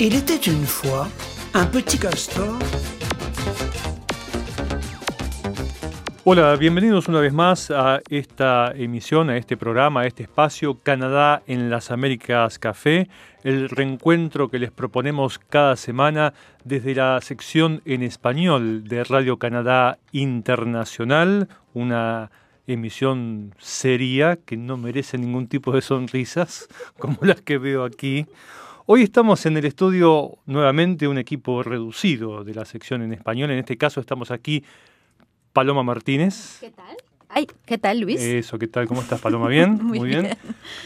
Il était une fois un petit castor. Hola, bienvenidos una vez más a esta emisión, a este programa, a este espacio Canadá en las Américas Café, el reencuentro que les proponemos cada semana desde la sección en español de Radio Canadá Internacional, una emisión seria que no merece ningún tipo de sonrisas como las que veo aquí. Hoy estamos en el estudio nuevamente un equipo reducido de la sección en español. En este caso estamos aquí Paloma Martínez. ¿Qué tal? Ay, ¿qué tal, Luis? Eso, ¿qué tal? ¿Cómo estás, Paloma? ¿Bien? Muy bien.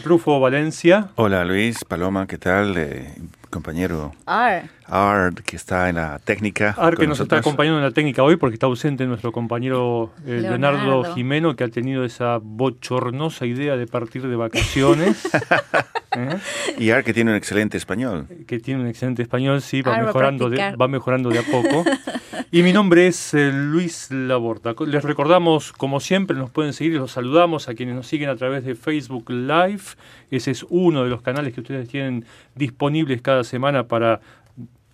Rufo Valencia. Hola Luis, Paloma, ¿qué tal? Eh, compañero Ar. Art, que está en la técnica. Ar, que nos está acompañando en la técnica hoy porque está ausente nuestro compañero eh, Leonardo. Leonardo. Jimeno, que ha tenido esa bochornosa idea de partir de vacaciones. ¿eh? Y Art, que tiene un excelente español. que tiene un excelente español, sí, va Ah, va mejorando, de, va mejorando de a poco. Y mi nombre es eh, Luis Laborda. Les recordamos, como siempre, nos pueden seguir y los saludamos a quienes nos siguen a través de Facebook Live. Ese es uno de los canales que ustedes tienen disponibles cada semana para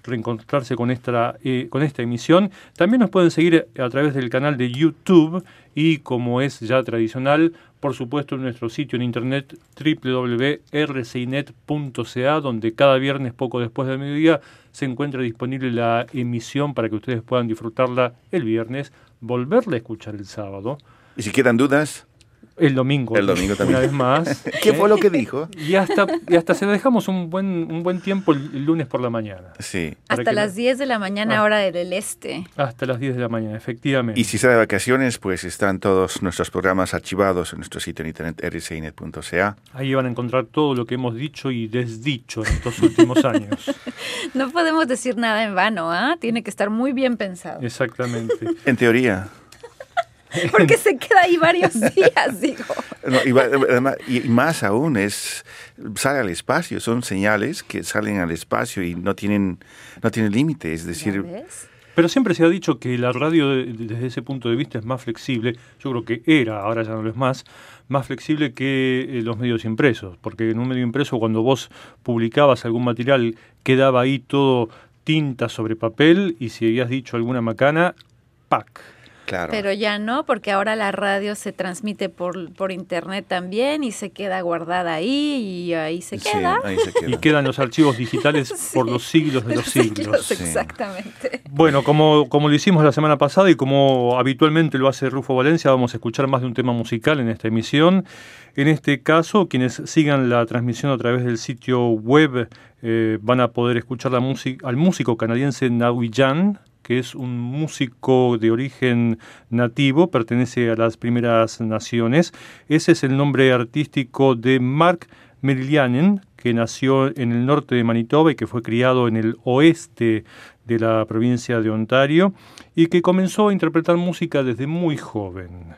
reencontrarse con esta, eh, con esta emisión. También nos pueden seguir a través del canal de YouTube y, como es ya tradicional, por supuesto en nuestro sitio en internet www.rcinet.ca, donde cada viernes, poco después del mediodía, se encuentra disponible la emisión para que ustedes puedan disfrutarla el viernes, volverla a escuchar el sábado, Y si quedan dudas, el domingo, El domingo también. una vez más. ¿qué ¿eh? fue lo que dijo? Y hasta, y hasta se dejamos un buen, un buen tiempo el, el lunes por la mañana. Sí. Hasta las la- 10 de la mañana, Ah. hora del este. Hasta las 10 de la mañana, efectivamente. Y si está de vacaciones, pues están todos nuestros programas archivados en nuestro sitio en internet rcinet.ca. Ahí van a encontrar todo lo que hemos dicho y desdicho en estos últimos años. No podemos decir nada en vano, ¿ah? Tiene que estar muy bien pensado. Exactamente. En teoría. Porque se queda ahí varios días, digo. No, y, además- y más aún es sale al espacio, son señales que salen al espacio y no tienen no tienen límite, es ¿Ya decir, ves? Pero siempre se ha dicho que la radio de- de- desde ese punto de vista es más flexible, yo creo que era, ahora ya no lo es más, más flexible que eh, los medios impresos, porque en un medio impreso cuando vos publicabas algún material quedaba ahí todo tinta sobre papel y si habías dicho alguna macana, ¡pac! Claro. Pero ya no, porque ahora la radio se transmite por, por internet también y se queda guardada ahí y ahí se Sí, queda. ahí se queda. Y quedan los archivos digitales por los siglos de los siglos. Exactamente. Bueno, como, como lo hicimos la semana pasada y como habitualmente lo hace Rufo Valencia, vamos a escuchar más de un tema musical en esta emisión. En este caso, quienes sigan la transmisión a través del sitio web eh, van a poder escuchar la música al músico canadiense Naui Jan, que es un músico de origen nativo, pertenece a las primeras naciones. Ese es el nombre artístico de Mark Merilianen, que nació en el norte de Manitoba y que fue criado en el oeste de la provincia de Ontario y que comenzó a interpretar música desde muy joven.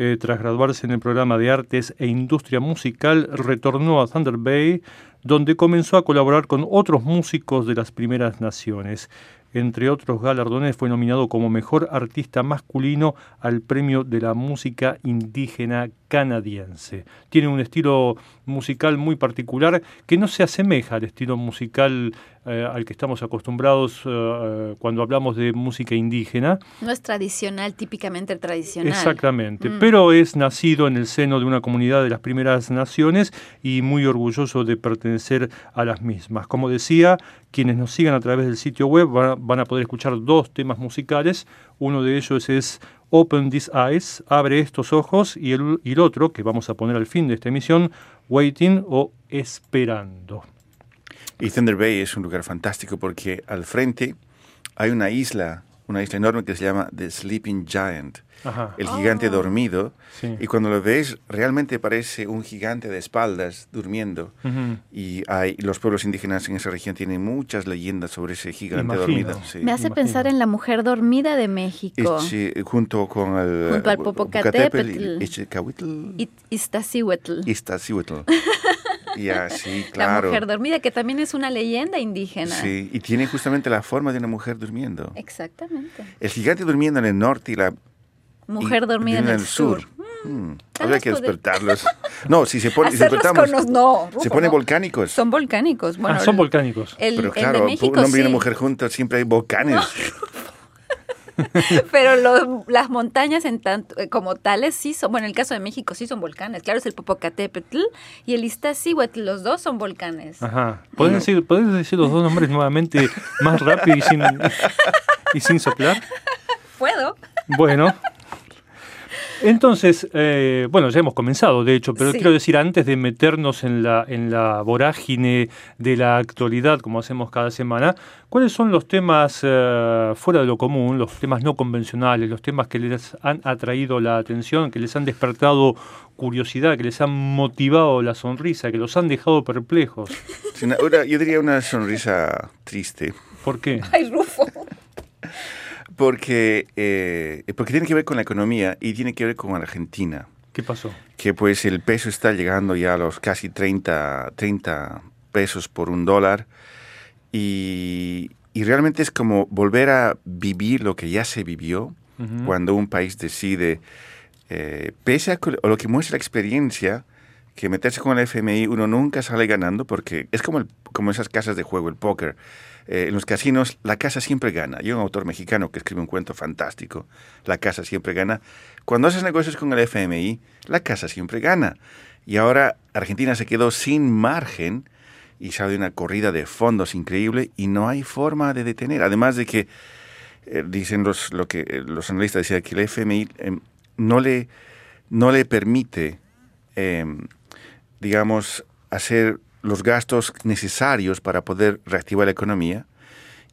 Eh, tras graduarse en el programa de Artes e Industria Musical, retornó a Thunder Bay, donde comenzó a colaborar con otros músicos de las primeras naciones. Entre otros galardones, fue nominado como mejor artista masculino al Premio de la Música Indígena Canadiense. Tiene un estilo musical muy particular que no se asemeja al estilo musical eh, al que estamos acostumbrados eh, cuando hablamos de música indígena. No es tradicional, típicamente tradicional. Exactamente, Mm. pero es nacido en el seno de una comunidad de las primeras naciones y muy orgulloso de pertenecer a las mismas. Como decía, quienes nos sigan a través del sitio web van, van a poder escuchar dos temas musicales. Uno de ellos es Open These Eyes, Abre estos ojos, y el, y el otro, que vamos a poner al fin de esta emisión, Waiting o Esperando. Y Thunder Bay es un lugar fantástico porque al frente hay una isla, una isla enorme que se llama The Sleeping Giant, Ajá. el gigante dormido. Sí. Y cuando lo ves, realmente parece un gigante de espaldas durmiendo. Y hay, los pueblos indígenas en esa región tienen muchas leyendas sobre ese gigante Imagino. dormido. sí. Me hace Imagino. pensar en la mujer dormida de México. junto con el Junto al Popocatépetl. Iztaccíhuatl. Iztaccíhuatl. Ya, sí, La claro. mujer dormida, que también es una leyenda indígena. Sí, y tiene justamente la forma de una mujer durmiendo. Exactamente. El gigante durmiendo en el norte y la Mujer y- dormida en el sur. Hmm, Tal habría vez que despertarlos. No, si se pone, si despertamos, los- no, se ponen no. volcánicos. Son volcánicos. Bueno, ah, son volcánicos. El, Pero el claro, de México un hombre y una mujer juntos siempre hay volcanes. pero los- las montañas en tanto, eh, como tales sí son, bueno, en el caso de México sí son volcanes, claro, es el Popocatépetl y el Iztaccíhuatl, los dos son volcanes. Ajá. ¿Podés decir, podés decir los dos nombres nuevamente más rápido y sin, y sin soplar? ¿Puedo? Bueno. Entonces, eh, bueno, ya hemos comenzado, de hecho, pero Sí. quiero decir, antes de meternos en la, en la vorágine de la actualidad, como hacemos cada semana, ¿cuáles son los temas eh, fuera de lo común, los temas no convencionales, los temas que les han atraído la atención, que les han despertado curiosidad, que les han motivado la sonrisa, que los han dejado perplejos? Sí, una- una- yo diría una sonrisa triste. ¿Por qué? Ay, Rufo. Porque, eh, porque tiene que ver con la economía y tiene que ver con Argentina. ¿Qué pasó? Que pues el peso está llegando ya a los casi 30, 30 pesos por un dólar. Y, y realmente es como volver a vivir lo que ya se vivió Ujú. cuando un país decide, eh, pese a lo que muestra la experiencia, que meterse con el FMI uno nunca sale ganando porque es como, como esas casas de juego, el póker. Eh, en los casinos la casa siempre gana. Hay un autor mexicano que escribe un cuento fantástico, La casa siempre gana. Cuando haces negocios con el FMI, la casa siempre gana. Y ahora Argentina se quedó sin margen y sale una corrida de fondos increíble y no hay forma de detener. Además de que eh, dicen los, lo que, eh, los analistas decían que el FMI em, no, le, no le permite, em, digamos, hacer los gastos necesarios para poder reactivar la economía.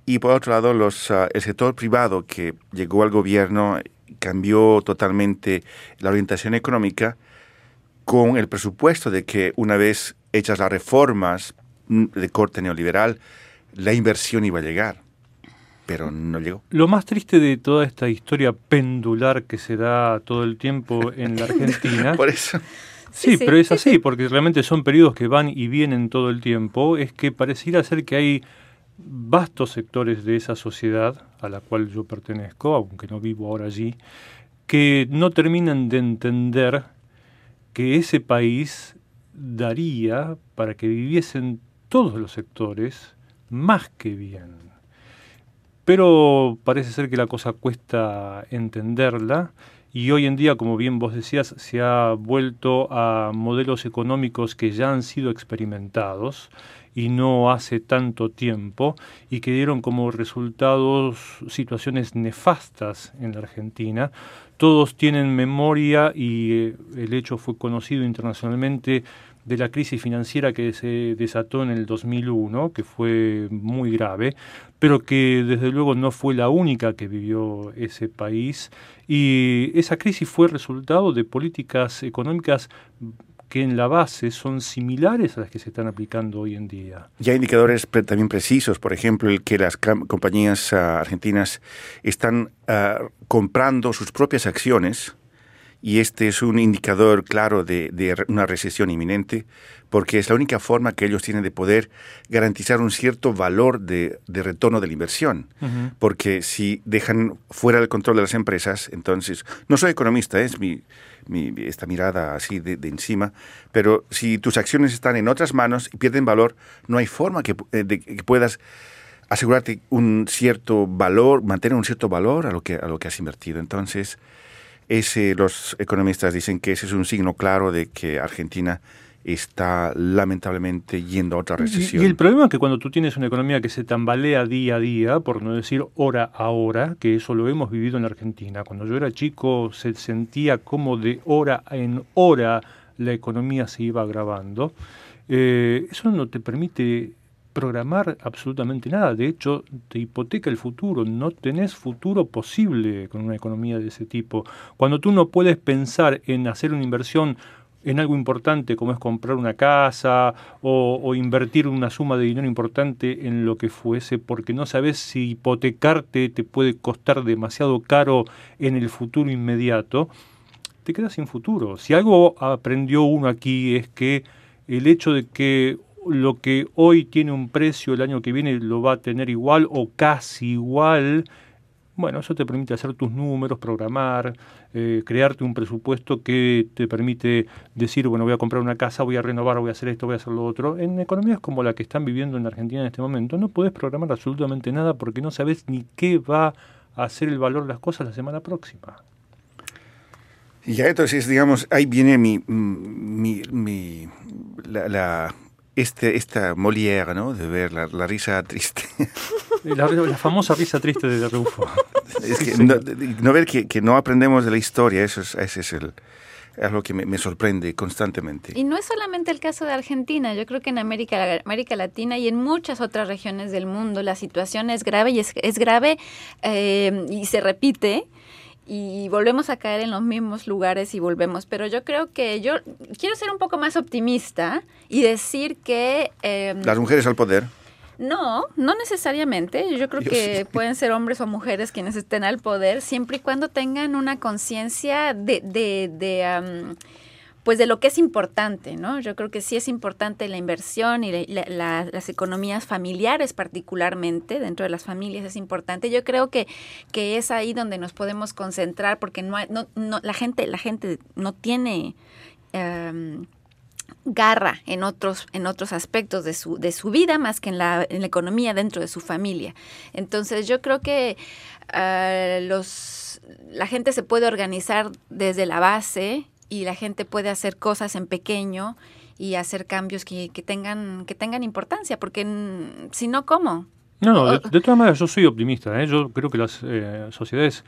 Y por otro lado, los, ah, el sector privado que llegó al gobierno cambió totalmente la orientación económica con el presupuesto de que una vez hechas las reformas mm, de corte neoliberal, la inversión iba a llegar. Pero no llegó. Lo más triste de toda esta historia pendular que se da todo el tiempo en la Argentina, Por eso. Sí, Sí, sí, pero es sí, así, porque realmente son periodos que van y vienen todo el tiempo, es que pareciera ser que hay vastos sectores de esa sociedad a la cual yo pertenezco, aunque no vivo ahora allí, que no terminan de entender que ese país daría para que viviesen todos los sectores más que bien. Pero parece ser que la cosa cuesta entenderla y hoy en día, como bien vos decías, se ha vuelto a modelos económicos que ya han sido experimentados y no hace tanto tiempo y que dieron como resultados situaciones nefastas en la Argentina. Todos tienen memoria y eh, el hecho fue conocido internacionalmente de la crisis financiera que se desató en el 2001, que fue muy grave, pero que desde luego no fue la única que vivió ese país. Y esa crisis fue resultado de políticas económicas que en la base son similares a las que se están aplicando hoy en día. Ya hay indicadores también precisos, por ejemplo, el que las compañías ah, argentinas están ah, comprando sus propias acciones y este es un indicador claro de, una recesión inminente porque es la única forma que ellos tienen de poder garantizar un cierto valor de, de retorno de la inversión. Porque si dejan fuera el control de las empresas, entonces, no soy economista, es mi, mi- esta mirada así de, de encima, pero si tus acciones están en otras manos y pierden valor, no hay forma que, eh, que puedas asegurarte un cierto valor, mantener un cierto valor a lo que, a lo que has invertido. Entonces, ese, los economistas dicen que ese es un signo claro de que Argentina está lamentablemente yendo a otra Y, recesión. y el problema es que cuando tú tienes una economía que se tambalea día a día, por no decir hora a hora, que eso lo hemos vivido en la Argentina, cuando yo era chico se sentía como de hora en hora la economía se iba agravando, eh, eso no te permite programar absolutamente nada, de hecho te hipoteca el futuro, no tenés futuro posible con una economía de ese tipo. Cuando tú no puedes pensar en hacer una inversión en algo importante como es comprar una casa o, o invertir una suma de dinero importante en lo que fuese, porque no sabes si hipotecarte te puede costar demasiado caro en el futuro inmediato, te quedas sin futuro. Si algo aprendió uno aquí es que el hecho de que lo que hoy tiene un precio el año que viene lo va a tener igual o casi igual, Bueno, eso te permite hacer tus números, programar, eh, crearte un presupuesto que te permite decir, bueno, voy a comprar una casa, voy a renovar, voy a hacer esto, voy a hacer lo otro. En economías como la que están viviendo en Argentina en este momento, no puedes programar absolutamente nada porque no sabes ni qué va a hacer el valor de las cosas la semana próxima. Y ya entonces, digamos, ahí viene mi, mi, mi la, la, este, esta Molière, ¿no? De ver la, la risa triste. La, la, famosa risa triste de Rufo. Es que no, no, ver que, que, no aprendemos de la historia, eso es, ese es el... Es lo que me, me, sorprende constantemente. Y no es solamente el caso de Argentina, yo creo que en América, América Latina y en muchas otras regiones del mundo la situación es grave y es, es grave eh, y se repite y volvemos a caer en los mismos lugares y volvemos. Pero yo creo que yo quiero ser un poco más optimista y decir que... Eh, Las mujeres al poder. No, no necesariamente. Yo creo que sí. pueden ser hombres o mujeres quienes estén al poder, siempre y cuando tengan una conciencia de, de, de um, pues de lo que es importante, ¿no? Yo creo que sí es importante la inversión y la, la, las economías familiares particularmente, dentro de las familias es importante. Yo creo que, que es ahí donde nos podemos concentrar porque no, hay, no, no la gente la gente no tiene um, garra en otros, en otros aspectos de su, de su vida más que en la, en la economía dentro de su familia. Entonces yo creo que uh, los, la gente se puede organizar desde la base y la gente puede hacer cosas en pequeño y hacer cambios que, que tengan, que tengan importancia, porque si no, ¿cómo? No, no, de, de, todas maneras yo soy optimista. ¿eh? Yo creo que las eh, sociedades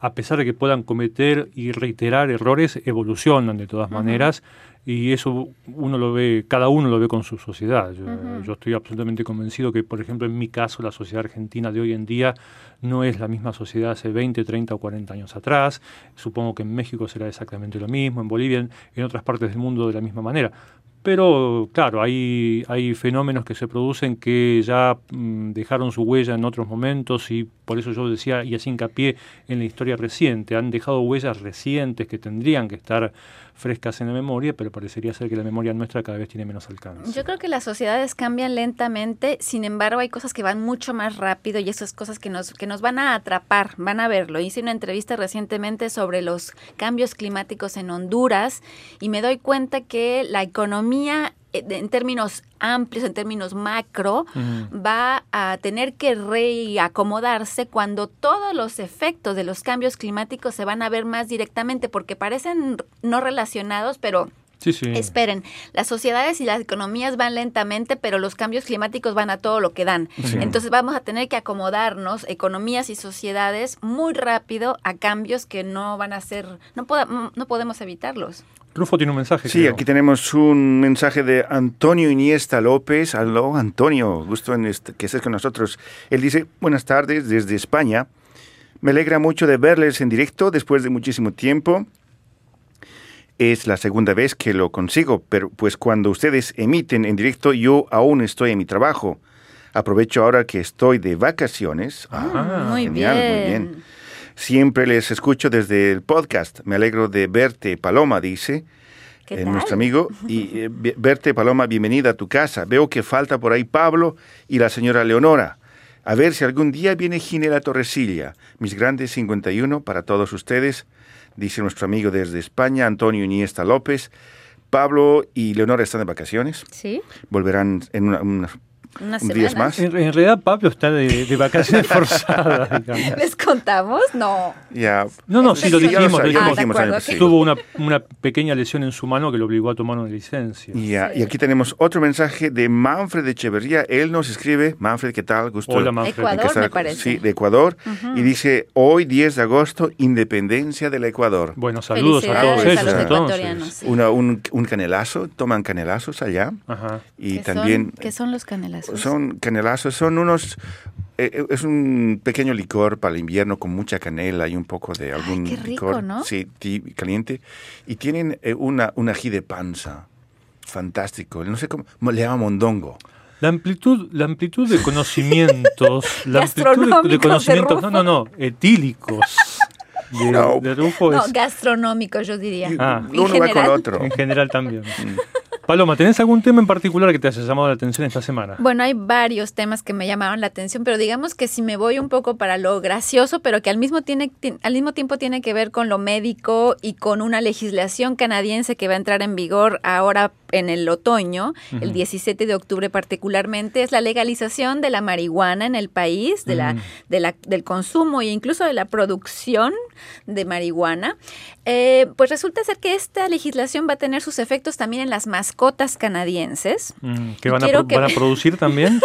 a pesar de que puedan cometer y reiterar errores, evolucionan de todas uh -huh. maneras y eso uno lo ve, cada uno lo ve con su sociedad. Yo, uh -huh. yo, estoy absolutamente convencido que, por ejemplo, en mi caso, la sociedad argentina de hoy en día no es la misma sociedad hace 20, 30 o 40 años atrás. Supongo que en México será exactamente lo mismo, en Bolivia, en, en otras partes del mundo de la misma manera. Pero claro, hay, hay fenómenos que se producen que ya mmm, dejaron su huella en otros momentos y por eso yo decía y así hincapié en la historia reciente. Han dejado huellas recientes que tendrían que estar frescas en la memoria, pero parecería ser que la memoria nuestra cada vez tiene menos alcance. Yo creo que las sociedades cambian lentamente, sin embargo hay cosas que van mucho más rápido y esas cosas que nos, que nos van a atrapar, van a verlo. Hice una entrevista recientemente sobre los cambios climáticos en Honduras y me doy cuenta que la economía en términos amplios, en términos macro, uh -huh. va a tener que reacomodarse cuando todos los efectos de los cambios climáticos se van a ver más directamente, porque parecen no relacionados, pero Sí, sí. Esperen, las sociedades y las economías van lentamente, pero los cambios climáticos van a todo lo que dan. Sí. Entonces vamos a tener que acomodarnos, economías y sociedades, muy rápido a cambios que no van a ser, no, pod no podemos evitarlos. Rufo tiene un mensaje. Sí, creo. aquí tenemos un mensaje de Antonio Iniesta López. Aló, Antonio, gusto en este, que estés con nosotros. Él dice, buenas tardes desde España. Me alegra mucho de verles en directo después de muchísimo tiempo. Es la segunda vez que lo consigo, pero pues cuando ustedes emiten en directo yo aún estoy en mi trabajo. Aprovecho ahora que estoy de vacaciones. Ah, muy genial, bien. muy bien. Siempre les escucho desde el podcast. Me alegro de verte, Paloma, dice eh, nuestro amigo. Y eh, verte, Paloma, bienvenida a tu casa. Veo que falta por ahí Pablo y la señora Leonora. A ver si algún día viene Ginela Torresilla. Mis grandes 51 para todos ustedes dice nuestro amigo desde España, Antonio Iniesta López. Pablo y Leonora están de vacaciones. Sí. Volverán en una, una unas un días más. En, en, realidad Pablo está de, de vacaciones forzadas. Digamos. ¿Les contamos? No. Ya. No, no, sí lo dijimos. lo, lo dijimos. Ah, acuerdo, okay. Tuvo una, una, pequeña lesión en su mano que lo obligó a tomar una licencia. Ya, sí. y aquí tenemos otro mensaje de Manfred de Echeverría. Él nos escribe, Manfred, ¿qué tal? Gusto. Hola, Manfred. Ecuador, me parece. Sí, de Ecuador. Uh -huh. Y dice, hoy 10 de agosto, independencia del Ecuador. Bueno, saludos a todos ellos. A. Una, un, un, canelazo, toman canelazos allá. Ajá. Y ¿Qué también... Son, ¿Qué son los canelazos? Son canelazos son unos eh, es un pequeño licor para el invierno con mucha canela y un poco de algún Ay, qué rico, licor ¿no? sí, caliente y tienen eh, una, un ají de panza fantástico no sé cómo le llama mondongo la amplitud, la amplitud de conocimientos, la amplitud de, de conocimientos, no, no, no, etílicos. De, no, de Rufo no es... gastronómicos yo diría. Ah, uno va con otro. En general también. Paloma, ¿tenés algún tema en particular que te haya llamado la atención esta semana? Bueno, hay varios temas que me llamaron la atención, pero digamos que si me voy un poco para lo gracioso, pero que al mismo, tiene, al mismo tiempo tiene que ver con lo médico y con una legislación canadiense que va a entrar en vigor ahora en el otoño, el 17 de octubre particularmente, es la legalización de la marihuana en el país, de la, de la, del consumo e incluso de la producción de marihuana. Eh, pues resulta ser que esta legislación va a tener sus efectos también en las mascotas canadienses. Mm, ¿Que van, a, van a producir también?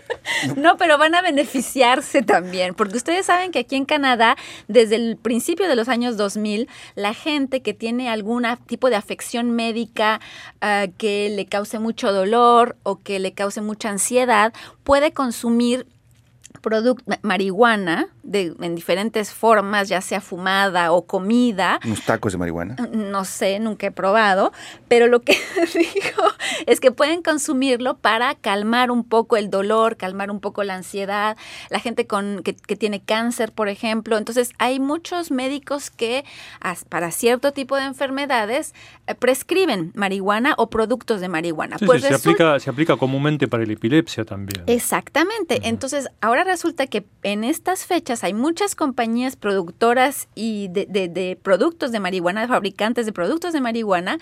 no, pero van a beneficiarse también, porque ustedes saben que aquí en Canadá, desde el principio de los años 2000, la gente que tiene algún tipo de afección médica uh, que le cause mucho dolor o que le cause mucha ansiedad puede consumir marihuana de, en diferentes formas, ya sea fumada o comida. ¿Unos tacos de marihuana? No sé, nunca he probado, pero lo que digo es que pueden consumirlo para calmar un poco el dolor, calmar un poco la ansiedad, la gente con, que, tiene cáncer, por ejemplo. Entonces, hay muchos médicos que para cierto tipo de enfermedades eh, prescriben marihuana o productos de marihuana. pues se, aplica, se aplica comúnmente para la epilepsia también. Exactamente. Entonces, ahora resulta que en estas fechas hay muchas compañías productoras y de, productos de marihuana, fabricantes de productos de marihuana,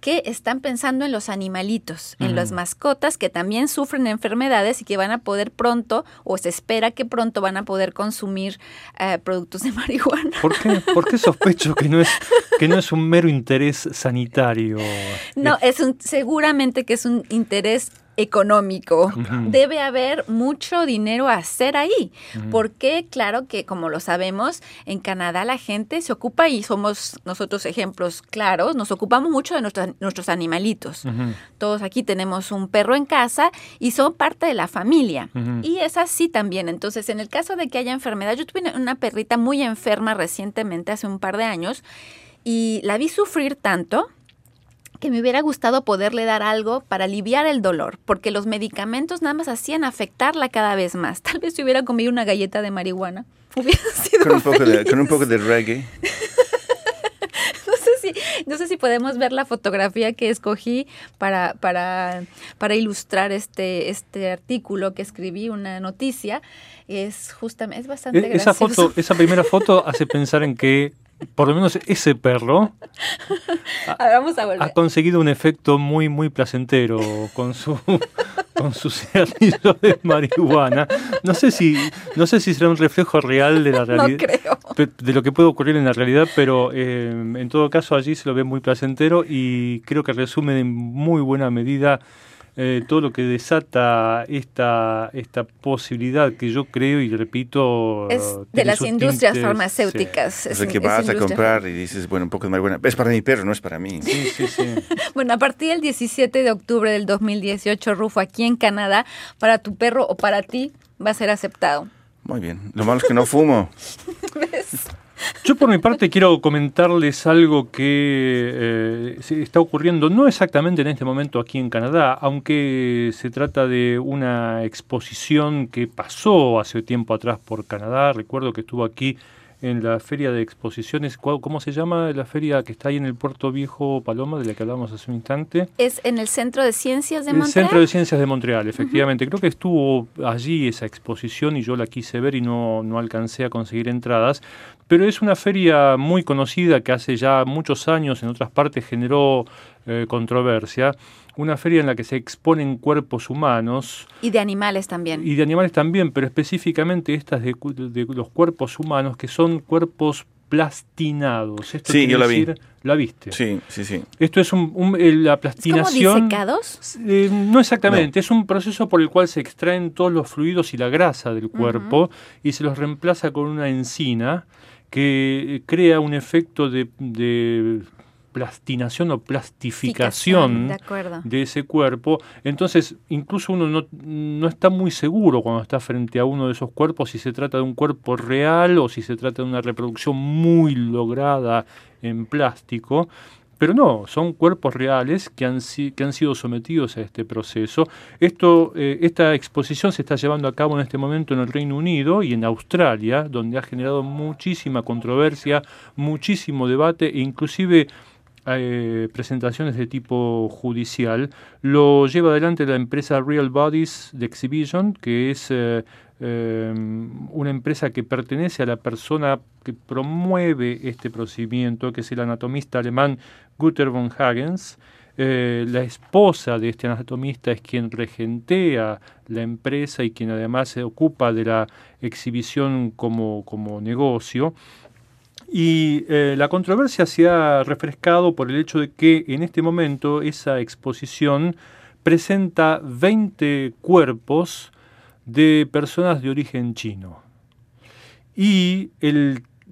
que están pensando en los animalitos, en las mascotas que también sufren enfermedades y que van a poder pronto, o se espera que pronto van a poder consumir eh, productos de marihuana. ¿Por qué? ¿Por qué sospecho que no es, que no es un mero interés sanitario? No, es un, seguramente que es un interés económico. Debe haber mucho dinero a hacer ahí, porque claro que como lo sabemos, en Canadá la gente se ocupa y somos nosotros ejemplos claros, nos ocupamos mucho de nuestros, nuestros animalitos. Todos aquí tenemos un perro en casa y son parte de la familia. Y es así también. Entonces, en el caso de que haya enfermedad, yo tuve una perrita muy enferma recientemente, hace un par de años, y la vi sufrir tanto que me hubiera gustado poderle dar algo para aliviar el dolor, porque los medicamentos nada más hacían afectarla cada vez más. Tal vez si hubiera comido una galleta de marihuana, hubiera sido con un poco, de, con un poco de reggae. no, sé si, no sé si podemos ver la fotografía que escogí para, para, para ilustrar este, este artículo que escribí, una noticia. Es justamente, es bastante e, esa Foto, esa primera foto hace pensar en que por lo menos ese perro ha, conseguido un efecto muy muy placentero con su con su cigarrillo de marihuana. No sé si no sé si será un reflejo real de la realidad de lo que puede ocurrir en la realidad, pero eh, en todo caso allí se lo ve muy placentero y creo que resume en muy buena medida eh, todo lo que desata esta, esta posibilidad que yo creo y repito... Es de las industrias farmacéuticas. Es, el que vas a comprar y dices, bueno, un poco de marihuana. Es para mi perro, no es para mí. Sí, sí, sí. bueno, a partir del 17 de octubre del 2018, Rufo, aquí en Canadá, para tu perro o para ti va a ser aceptado. Muy bien. Lo malo es que no fumo. ¿Ves? Yo por mi parte quiero comentarles algo que eh, se está ocurriendo, no exactamente en este momento aquí en Canadá, aunque se trata de una exposición que pasó hace tiempo atrás por Canadá. Recuerdo que estuvo aquí en la feria de exposiciones, ¿cómo se llama la feria que está ahí en el Puerto Viejo Paloma, de la que hablamos hace un instante? Es en el Centro de Ciencias de el Montreal. Centro de Ciencias de Montreal, efectivamente. Creo que estuvo allí esa exposición y yo la quise ver y no, no alcancé a conseguir entradas, pero es una feria muy conocida que hace ya muchos años en otras partes generó eh, controversia una feria en la que se exponen cuerpos humanos. Y de animales también. Y de animales también, pero específicamente estas de, los cuerpos humanos, que son cuerpos plastinados. Esto sí, yo la vi. ¿La viste? Sí, sí, sí. Esto es un, eh, la plastinación. ¿Es disecados? Eh, no exactamente, es un proceso por el cual se extraen todos los fluidos y la grasa del cuerpo y se los reemplaza con una encina que crea un efecto de plastinación o plastificación de, ese cuerpo. Entonces, incluso uno no, no, está muy seguro cuando está frente a uno de esos cuerpos si se trata de un cuerpo real o si se trata de una reproducción muy lograda en plástico. Pero no, son cuerpos reales que han, sido sometidos a este proceso. Eh, esta exposición se está llevando a cabo en este momento en el Reino Unido y en Australia, donde ha generado muchísima controversia, muchísimo debate e inclusive eh, presentaciones de tipo judicial, lo lleva adelante la empresa Real Bodies de Exhibition, que es eh, una empresa que pertenece a la persona que promueve este procedimiento, que es el anatomista alemán Guter von Hagens. la esposa de este anatomista es quien regentea la empresa y quien además se ocupa de la exhibición como, como negocio. Y eh, la controversia se ha refrescado por el hecho de que en este momento esa exposición presenta 20 cuerpos de personas de origen chino. Y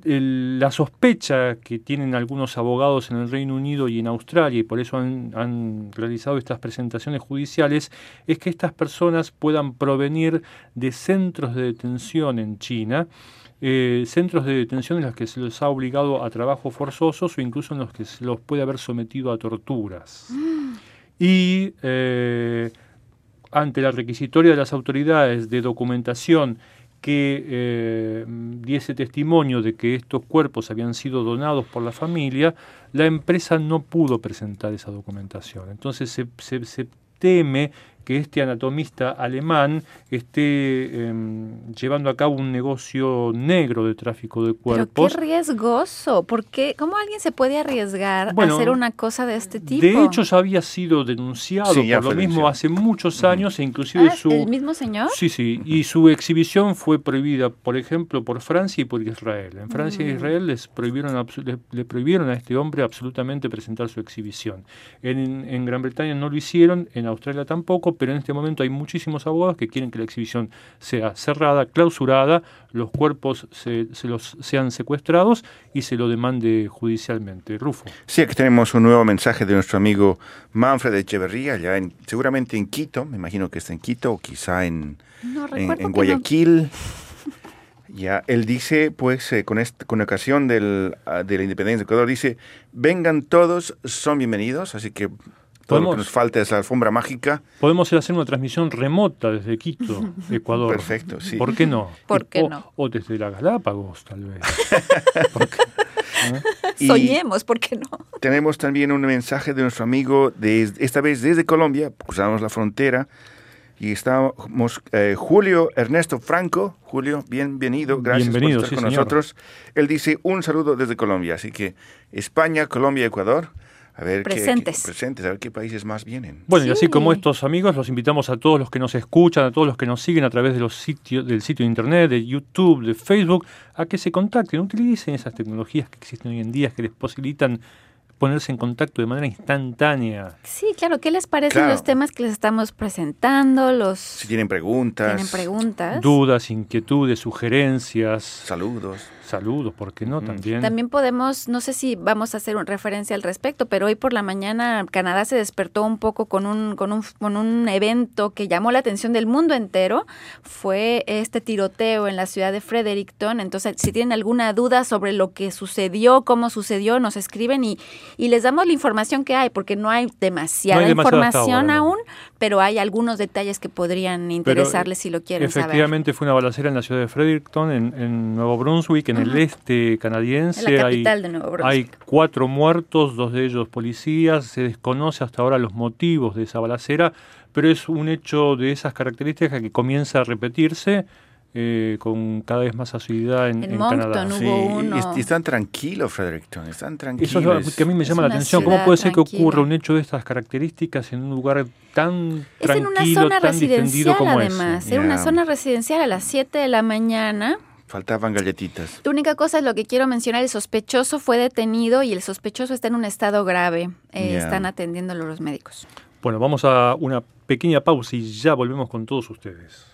la sospecha que tienen algunos abogados en el Reino Unido y en Australia, y por eso han, han, realizado estas presentaciones judiciales, es que estas personas puedan provenir de centros de detención en China eh, centros de detención en los que se los ha obligado a trabajos forzosos o incluso en los que se los puede haber sometido a torturas. Y eh, ante la requisitoria de las autoridades de documentación que eh, diese testimonio de que estos cuerpos habían sido donados por la familia, la empresa no pudo presentar esa documentación. Entonces se, se teme que este anatomista alemán esté em, llevando a cabo un negocio negro de tráfico de cuerpos. Pero qué riesgoso, porque ¿cómo alguien se puede arriesgar a hacer una cosa de este tipo? De hecho ya había sido denunciado por lo mismo hace muchos años e inclusive ah, su el mismo señor. Sí, sí, y su exhibición fue prohibida, por ejemplo, por Francia y por Israel. En Francia e Israel les prohibieron le, prohibieron a este hombre absolutamente presentar su exhibición. En, en Gran Bretaña no lo hicieron, en Australia tampoco, pero en este momento hay muchísimos abogados que quieren que la exhibición sea cerrada, clausurada, los cuerpos se, los sean secuestrados y se lo demande judicialmente. Rufo. Sí, aquí tenemos un nuevo mensaje de nuestro amigo Manfred Echeverría, ya en, seguramente en Quito, me imagino que está en Quito o quizá en, en, Guayaquil. Ya, él dice, pues, eh, con, esta, con ocasión del, ah, de la independencia de Ecuador, dice, vengan todos, son bienvenidos, así que todo lo que nos falta es la alfombra mágica. Podemos hacer una transmisión remota desde Quito, Ecuador. Perfecto, sí. ¿Por qué no? ¿Por qué o, no? O desde la Galápagos, tal vez. Soñemos, ¿por qué no? Tenemos también un mensaje de nuestro amigo, de, esta vez desde Colombia, cruzamos la frontera, y estamos eh, Julio Ernesto Franco. Julio, bienvenido, gracias por estar con nosotros. Él dice un saludo desde Colombia, así que España, Colombia, Ecuador. A ver presentes. Qué, presentes, a ver qué países más vienen. Bueno, y así como estos amigos, los invitamos a todos los que nos escuchan, a todos los que nos siguen a través de los sitios, del sitio de internet, de YouTube, de Facebook, a que se contacten, utilicen esas tecnologías que existen hoy en día, que les posibilitan ponerse en contacto de manera instantánea. Sí, claro. ¿Qué les parecen los temas que les estamos presentando? Los si tienen preguntas, tienen preguntas, dudas, inquietudes, sugerencias, saludos. Saludos, ¿por qué no? También. También podemos, no sé si vamos a hacer una referencia al respecto, pero hoy por la mañana Canadá se despertó un poco con un, con un, con un evento que llamó la atención del mundo entero. Fue este tiroteo en la ciudad de Fredericton. Entonces, si tienen alguna duda sobre lo que sucedió, cómo sucedió, nos escriben y, y les damos la información que hay, porque no hay demasiada información aún, pero hay algunos detalles que podrían interesarles si lo quieren saber. Efectivamente fue una balacera en la ciudad de Fredericton, en, en Nuevo Brunswick, en en el este canadiense. hay, hay cuatro muertos, dos de ellos policías. Se desconoce hasta ahora los motivos de esa balacera, pero es un hecho de esas características que comienza a repetirse. Eh, con cada vez más asiduidad en, en, Canadá. Y, están tranquilos, Fredericton, están tranquilos. Eso es lo que a mí me llama la atención. ¿Cómo puede ser que ocurra un hecho de estas características en un lugar tan es tranquilo, en una zona residencial, además. En una zona residencial a las 7 de la mañana Faltaban galletitas. La única cosa es lo que quiero mencionar, el sospechoso fue detenido y el sospechoso está en un estado grave. Eh, están atendiéndolo los médicos. Bueno, vamos a una pequeña pausa y ya volvemos con todos ustedes.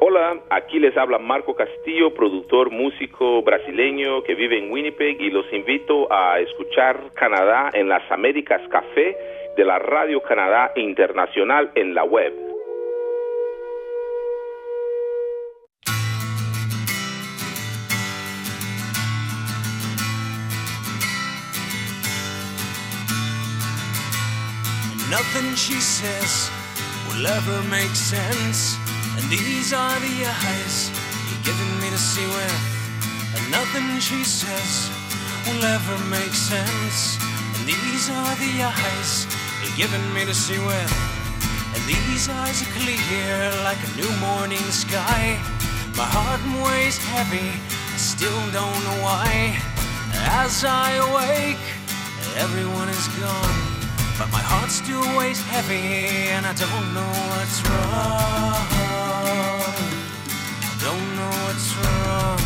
Hola, aquí les habla Marco Castillo, productor músico brasileño que vive en Winnipeg y los invito a escuchar Canadá en las Américas Café de la Radio Canadá Internacional en la web Nothing she says will ever make sense. And these are the eyes you're giving me to see with. And nothing she says will ever make sense. And these are the eyes you're giving me to see with. And these eyes are clear like a new morning sky. My heart weighs heavy, I still don't know why. As I awake, everyone is gone. But my heart still weighs heavy, and I don't know what's wrong. I don't know what's wrong.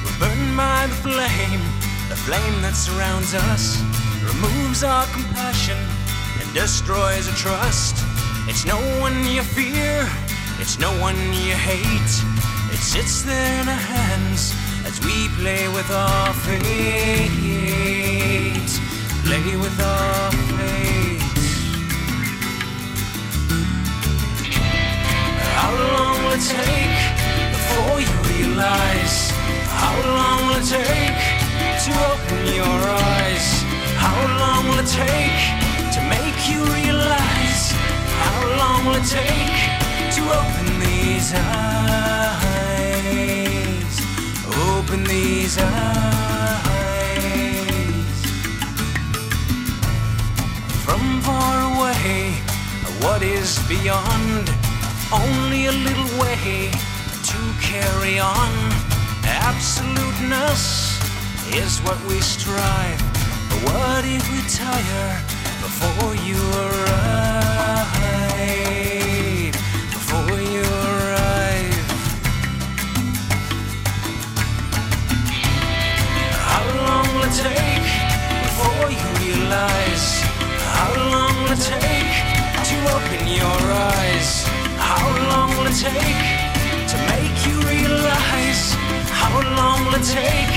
We're burned by the flame, the flame that surrounds us, removes our compassion and destroys our trust. It's no one you fear, it's no one you hate. It sits there in our hands as we play with our fate. Play with our fate. How long will it take before you realize? How long will it take to open your eyes? How long will it take to make you realize? How long will it take to open these eyes? Open these eyes. From far away, what is beyond? Only a little way to carry on. Absoluteness is what we strive. But what if we tire before you arrive? Take to make you realize? How long will it take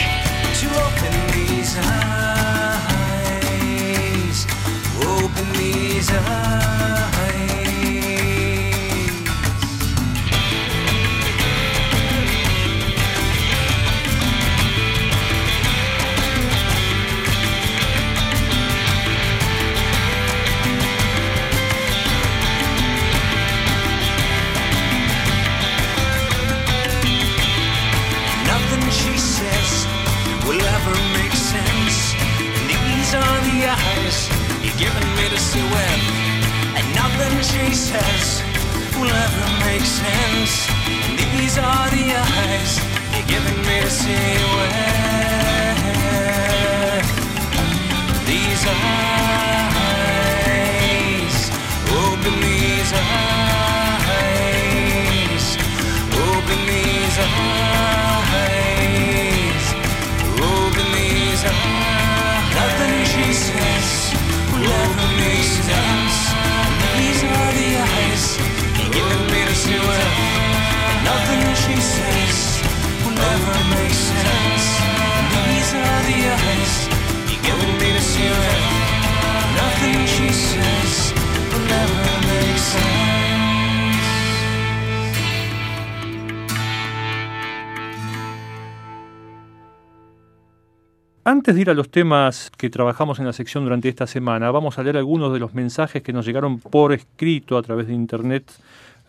to open these eyes? Open these eyes. Antes de ir a los temas que trabajamos en la sección durante esta semana, vamos a leer algunos de los mensajes que nos llegaron por escrito a través de internet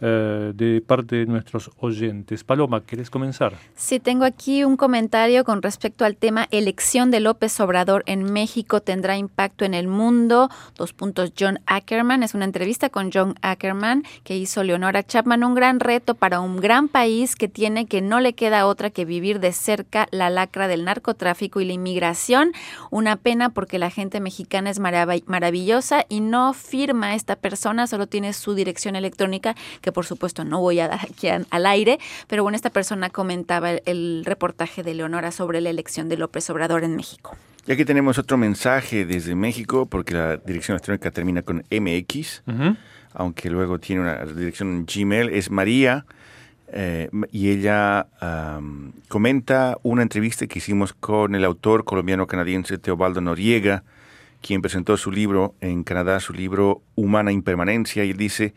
eh, de parte de nuestros oyentes. Paloma, ¿querés comenzar? Sí, tengo aquí un comentario con respecto al tema elección de López Obrador en México tendrá impacto en el mundo. Dos puntos, John Ackerman. Es una entrevista con John Ackerman que hizo Leonora Chapman. Un gran reto para un gran país que tiene que no le queda otra que vivir de cerca la lacra del narcotráfico y la inmigración. Una pena porque la gente mexicana es marav- maravillosa y no firma esta persona, solo tiene su dirección electrónica que por supuesto no voy a dar aquí al aire, pero bueno, esta persona comentaba el, el reportaje de Leonora sobre la elección de López Obrador en México. Y aquí tenemos otro mensaje desde México, porque la dirección electrónica termina con MX, aunque luego tiene una dirección Gmail, es María, eh, y ella comenta una entrevista que hicimos con el autor colombiano-canadiense Teobaldo Noriega, quien presentó su libro en Canadá, su libro Humana Impermanencia, y él dice,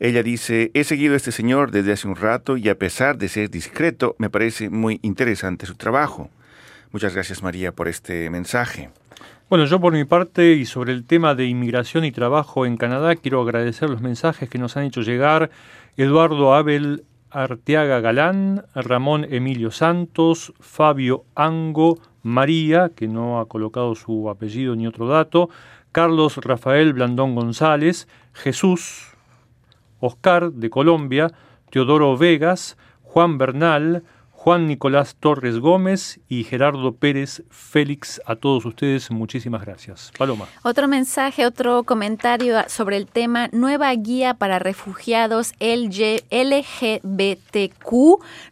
ella dice, he seguido a este señor desde hace un rato y a pesar de ser discreto, me parece muy interesante su trabajo. Muchas gracias María por este mensaje. Bueno, yo por mi parte y sobre el tema de inmigración y trabajo en Canadá, quiero agradecer los mensajes que nos han hecho llegar Eduardo Abel Arteaga Galán, Ramón Emilio Santos, Fabio Ango, María, que no ha colocado su apellido ni otro dato, Carlos Rafael Blandón González, Jesús, Oscar de Colombia, Teodoro Vegas, Juan Bernal, Juan Nicolás Torres Gómez y Gerardo Pérez Félix. A todos ustedes, muchísimas gracias. Paloma. Otro mensaje, otro comentario sobre el tema Nueva Guía para Refugiados LG LGBTQ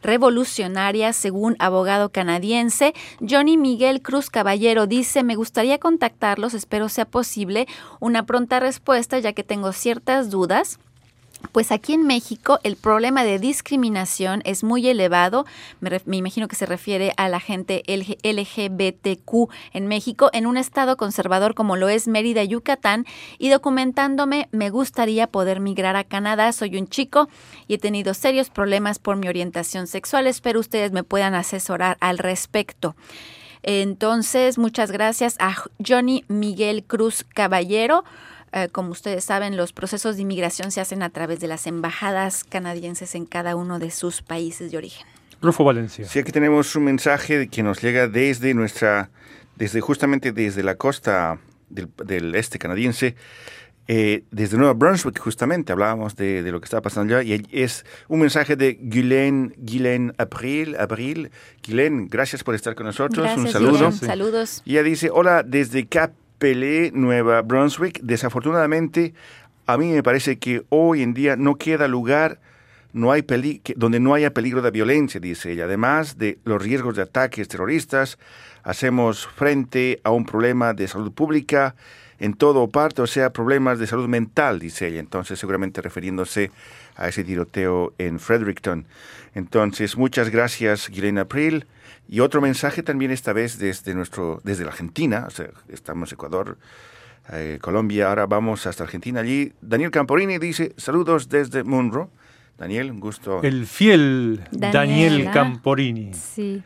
Revolucionaria, según abogado canadiense. Johnny Miguel Cruz Caballero dice, me gustaría contactarlos, espero sea posible una pronta respuesta, ya que tengo ciertas dudas. Pues aquí en México el problema de discriminación es muy elevado. Me, ref- me, imagino que se refiere a la gente LG LGBTQ en México, en un estado conservador como lo es Mérida, Yucatán. Y documentándome, me gustaría poder migrar a Canadá. Soy un chico y he tenido serios problemas por mi orientación sexual. Espero ustedes me puedan asesorar al respecto. Entonces, muchas gracias a Johnny Miguel Cruz Caballero. Eh, como ustedes saben, los procesos de inmigración se hacen a través de las embajadas canadienses en cada uno de sus países de origen. Rufo Valencia. Sí, aquí tenemos un mensaje que nos llega desde nuestra, desde justamente desde la costa del, del este canadiense, eh, desde Nueva Brunswick, justamente hablábamos de, de lo que está pasando allá, y es un mensaje de Guylaine, Guylaine April, Abril. Guylaine, gracias por estar con nosotros, Gracias, un saludo. Saludos. Y ella dice, hola, desde Capelé, Nueva Brunswick. Desafortunadamente, a mí me parece que hoy en día no queda lugar no hay peli donde no haya peligro de violencia, dice ella. Además de los riesgos de ataques terroristas, hacemos frente a un problema de salud pública en todo parte, o sea, problemas de salud mental, dice ella. Entonces, seguramente refiriéndose a ese tiroteo en Fredericton. Entonces, muchas gracias, Guilena April. Y otro mensaje también esta vez desde nuestro, desde la Argentina, o sea, estamos en Ecuador, eh, Colombia, ahora vamos hasta Argentina. Allí, Daniel Camporini dice, saludos desde Munro. Daniel, un gusto. El fiel Daniel, Daniel. Camporini. Sí.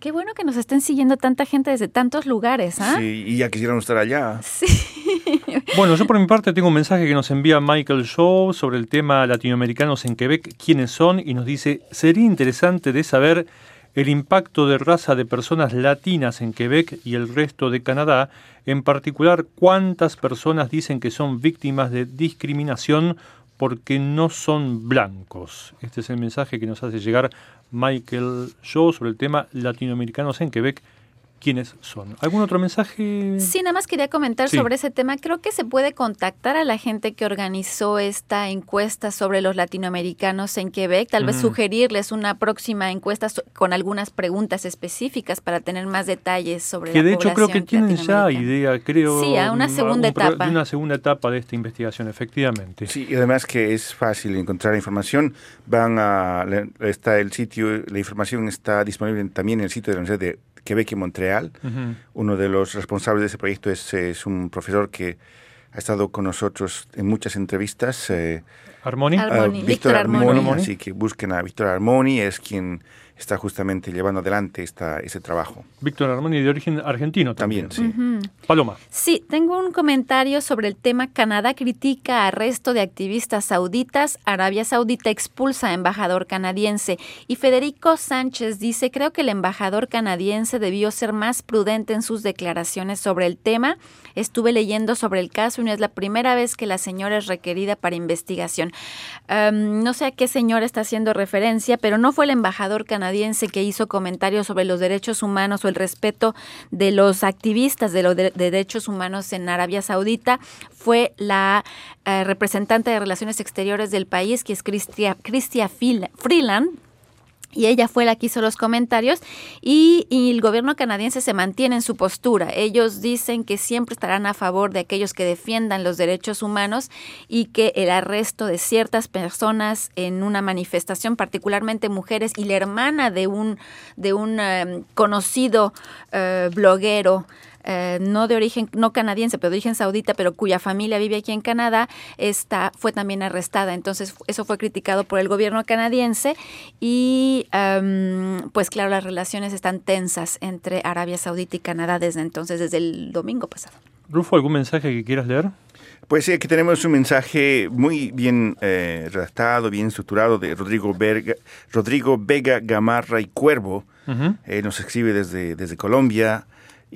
Qué bueno que nos estén siguiendo tanta gente desde tantos lugares, ¿ah? Sí, y ya quisieron estar allá. Sí. Bueno, yo por mi parte tengo un mensaje que nos envía Michael Shaw sobre el tema latinoamericanos en Quebec, quiénes son, y nos dice, sería interesante de saber el impacto de raza de personas latinas en Quebec y el resto de Canadá, en particular cuántas personas dicen que son víctimas de discriminación porque no son blancos. Este es el mensaje que nos hace llegar Michael Shaw sobre el tema latinoamericanos en Quebec, quiénes son. ¿Algún otro mensaje? Sí, nada más quería comentar Sí. sobre ese tema. Creo que se puede contactar a la gente que organizó esta encuesta sobre los latinoamericanos en Quebec, tal vez Ujú. sugerirles una próxima encuesta con algunas preguntas específicas para tener más detalles sobre Que la de hecho creo que tienen ya idea, creo. Sí, a una mm, segunda pro- etapa. De una segunda etapa de esta investigación, efectivamente. Sí, y además que es fácil encontrar información. Van a, está el sitio, la información está disponible también en el sitio de la Universidad de Quebec y Montreal. Ujú. Uno de los responsables de ese proyecto es, es un profesor que ha estado con nosotros en muchas entrevistas. eh, Armoni. Ar- Armoni, Víctor Armoni. Armoni. Así que busquen a Víctor Armoni, es quien está justamente llevando adelante esta, ese trabajo. Víctor Armoni de origen argentino también. También, sí. Paloma. Sí, tengo un comentario sobre el tema Canadá critica arresto de activistas sauditas, Arabia Saudita expulsa a embajador canadiense y Federico Sánchez dice, creo que el embajador canadiense debió ser más prudente en sus declaraciones sobre el tema. Estuve leyendo sobre el caso y no es la primera vez que la señora es requerida para investigación. Um, no sé a qué señora está haciendo referencia, pero no fue el embajador canadiense que hizo comentarios sobre los derechos humanos o el respeto de los activistas de los de- de derechos humanos en Arabia Saudita. Fue la eh, representante de Relaciones Exteriores del país, que es Cristia, Cristia Freeland, y ella fue la que hizo los comentarios y, el gobierno canadiense se mantiene en su postura. Ellos dicen que siempre estarán a favor de aquellos que defiendan los derechos humanos y que el arresto de ciertas personas en una manifestación, particularmente mujeres y la hermana de un, de un eh, conocido eh, bloguero, eh, no de origen, no canadiense, pero de origen saudita, pero cuya familia vive aquí en Canadá, esta fue también arrestada. Entonces, eso fue criticado por el gobierno canadiense y, em, pues claro, las relaciones están tensas entre Arabia Saudita y Canadá desde entonces, desde el domingo pasado. Rufo, ¿algún mensaje que quieras leer? Pues sí, aquí tenemos un mensaje muy bien eh, redactado, bien estructurado de Rodrigo, Verga- Rodrigo Vega Gamarra y Cuervo. Eh, nos escribe desde, desde Colombia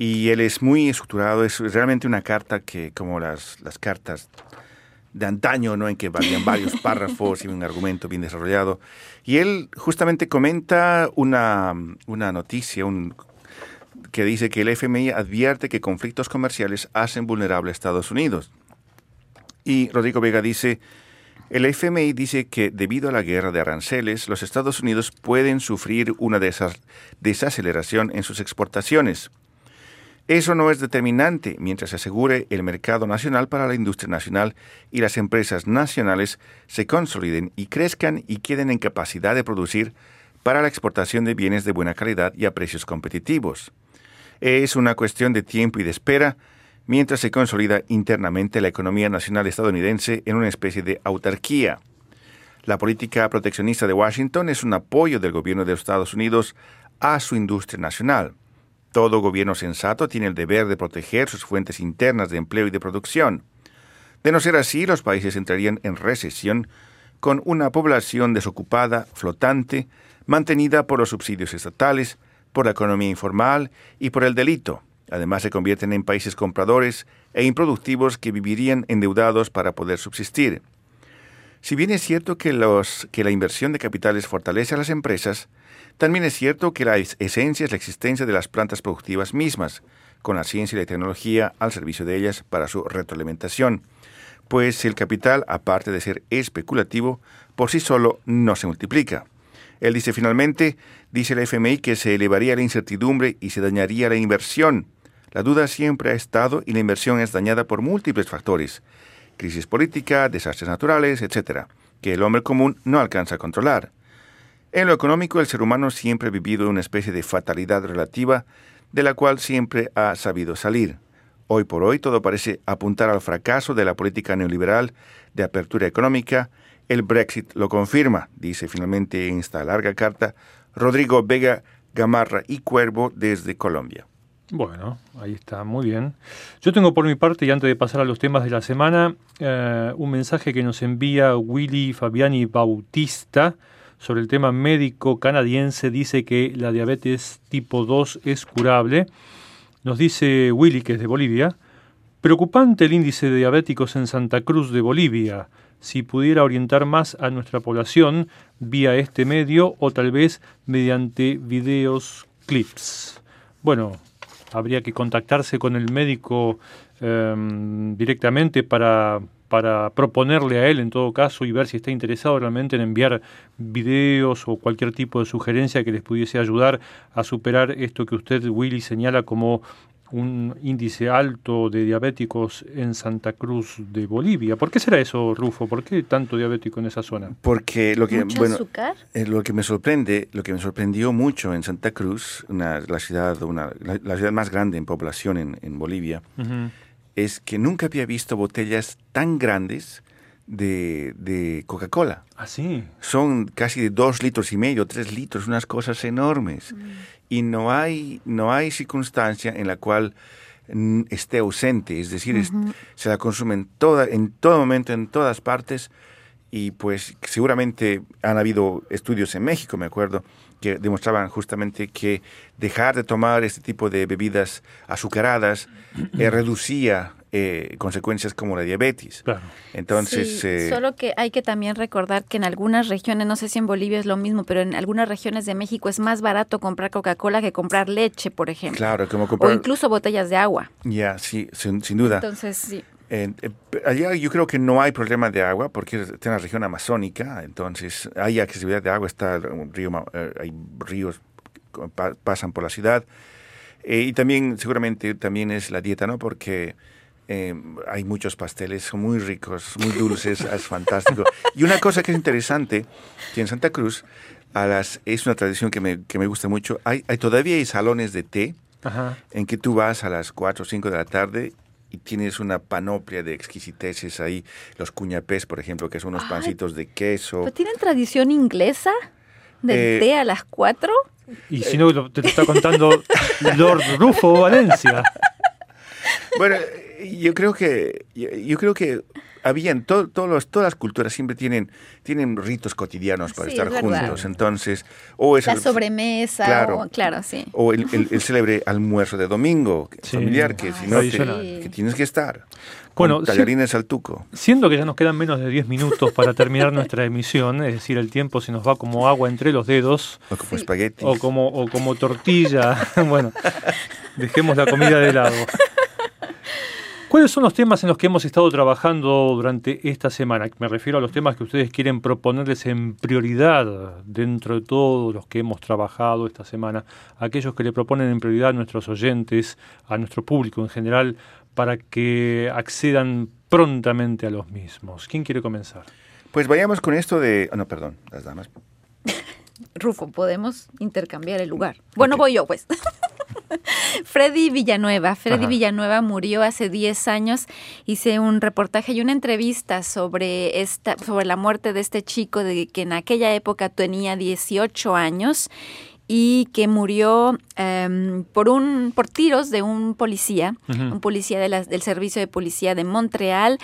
y él es muy estructurado. Es realmente una carta que, como las, las cartas de antaño, ¿no? En que valían varios párrafos y un argumento bien desarrollado. Y él justamente comenta una, una noticia, un, que dice que el FMI advierte que conflictos comerciales hacen vulnerable a Estados Unidos. Y Rodrigo Vega dice, el FMI dice que debido a la guerra de aranceles, los Estados Unidos pueden sufrir una desa- desaceleración en sus exportaciones. Eso no es determinante mientras se asegure el mercado nacional para la industria nacional y las empresas nacionales se consoliden y crezcan y queden en capacidad de producir para la exportación de bienes de buena calidad y a precios competitivos. Es una cuestión de tiempo y de espera mientras se consolida internamente la economía nacional estadounidense en una especie de autarquía. La política proteccionista de Washington es un apoyo del gobierno de Estados Unidos a su industria nacional. Todo gobierno sensato tiene el deber de proteger sus fuentes internas de empleo y de producción. De no ser así, los países entrarían en recesión con una población desocupada, flotante, mantenida por los subsidios estatales, por la economía informal y por el delito. Además, se convierten en países compradores e improductivos que vivirían endeudados para poder subsistir. Si bien es cierto que, la inversión de capitales fortalece a las empresas, también es cierto que la es- esencia es la existencia de las plantas productivas mismas, con la ciencia y la tecnología al servicio de ellas para su retroalimentación. Pues el capital, aparte de ser especulativo, por sí solo no se multiplica. Él dice finalmente, dice el FMI que se elevaría la incertidumbre y se dañaría la inversión. La duda siempre ha estado y la inversión es dañada por múltiples factores, crisis política, desastres naturales, etc., que el hombre común no alcanza a controlar. En lo económico, el ser humano siempre ha vivido una especie de fatalidad relativa de la cual siempre ha sabido salir. Hoy por hoy todo parece apuntar al fracaso de la política neoliberal de apertura económica. El Brexit lo confirma, dice finalmente en esta larga carta Rodrigo Vega Gamarra y Cuervo desde Colombia. Bueno, ahí está, muy bien. Yo tengo por mi parte, y antes de pasar a los temas de la semana, eh, un mensaje que nos envía Willy Fabiani Bautista sobre el tema médico canadiense. Dice que la diabetes tipo 2 es curable. Nos dice Willy, que es de Bolivia, preocupante el índice de diabéticos en Santa Cruz de Bolivia. Si pudiera orientar más a nuestra población vía este medio o tal vez mediante videos clips. Bueno, habría que contactarse con el médico eh, directamente para, para proponerle a él en todo caso y ver si está interesado realmente en enviar videos o cualquier tipo de sugerencia que les pudiese ayudar a superar esto que usted, Willy, señala como un índice alto de diabéticos en Santa Cruz de Bolivia. ¿Por qué será eso, Rufo? ¿Por qué tanto diabético en esa zona? Porque lo que, ¿Mucho bueno, azúcar? eh, lo que me sorprende, lo que me sorprendió mucho en Santa Cruz, una, la ciudad, una, la, la ciudad más grande en población en, en Bolivia. Es que nunca había visto botellas tan grandes de, de Coca-Cola. Ah, sí. Son casi de dos litros y medio, tres litros, unas cosas enormes. Y no hay, no hay circunstancia en la cual mm, esté ausente, es decir, es- se la consumen toda, en todo momento, en todas partes. Y pues seguramente han habido estudios en México, me acuerdo, que demostraban justamente que dejar de tomar este tipo de bebidas azucaradas eh, reducía eh, consecuencias como la diabetes. Claro. Entonces, Sí, eh, solo que hay que también recordar que en algunas regiones, no sé si en Bolivia es lo mismo, pero en algunas regiones de México es más barato comprar Coca-Cola que comprar leche, por ejemplo. claro, como O comprar... incluso botellas de agua. Ya, sí, sin, sin duda. Entonces, sí. Eh, eh, allá yo creo que no hay problema de agua porque está en la región amazónica, entonces hay accesibilidad de agua, está un río, eh, hay ríos que pa- pasan por la ciudad Eh, y también seguramente también es la dieta, ¿no? Porque eh, hay muchos pasteles, son muy ricos, muy dulces, es fantástico. Y una cosa que es interesante, que en Santa Cruz a las, es una tradición que me, que me gusta mucho, hay, hay todavía hay salones de té Ajá. en que tú vas a las 4 o 5 de la tarde y tienes una panoplia de exquisiteces ahí, los cuñapés, por ejemplo, que son unos Ay. pancitos de queso. ¿Pero tienen tradición inglesa del Eh, té a las cuatro? Y si no, te lo está contando Lord Rufo Valencia. Bueno, yo creo que yo, yo creo que habían to- todos los- todas las culturas siempre tienen tienen ritos cotidianos para Sí, estar es juntos entonces o es La el- sobremesa, Claro. o- claro, sí. o el, el- el célebre almuerzo de domingo Sí. familiar que si no te- que tienes que estar Bueno, tallarines al tuco Siendo que ya nos quedan menos de 10 minutos para terminar nuestra emisión, es decir, el tiempo se nos va como agua entre los dedos, o como Sí. espagueti o como, o como tortilla. bueno, dejemos la comida de lado. ¿Cuáles son los temas en los que hemos estado trabajando durante esta semana? Me refiero a los temas que ustedes quieren proponerles en prioridad dentro de todos los que hemos trabajado esta semana, aquellos que le proponen en prioridad a nuestros oyentes, a nuestro público en general, para que accedan prontamente a los mismos. ¿Quién quiere comenzar? pues vayamos con esto de ah, no perdón las damas Rufo, podemos intercambiar el lugar. Bueno, voy yo, pues. Freddy Villanueva. Freddy Ajá. Villanueva murió hace 10 años. Hice un reportaje y una entrevista sobre esta, sobre la muerte de este chico de que en aquella época tenía 18 años y que murió em, por un por tiros de un policía, un policía de del servicio de policía de Montreal.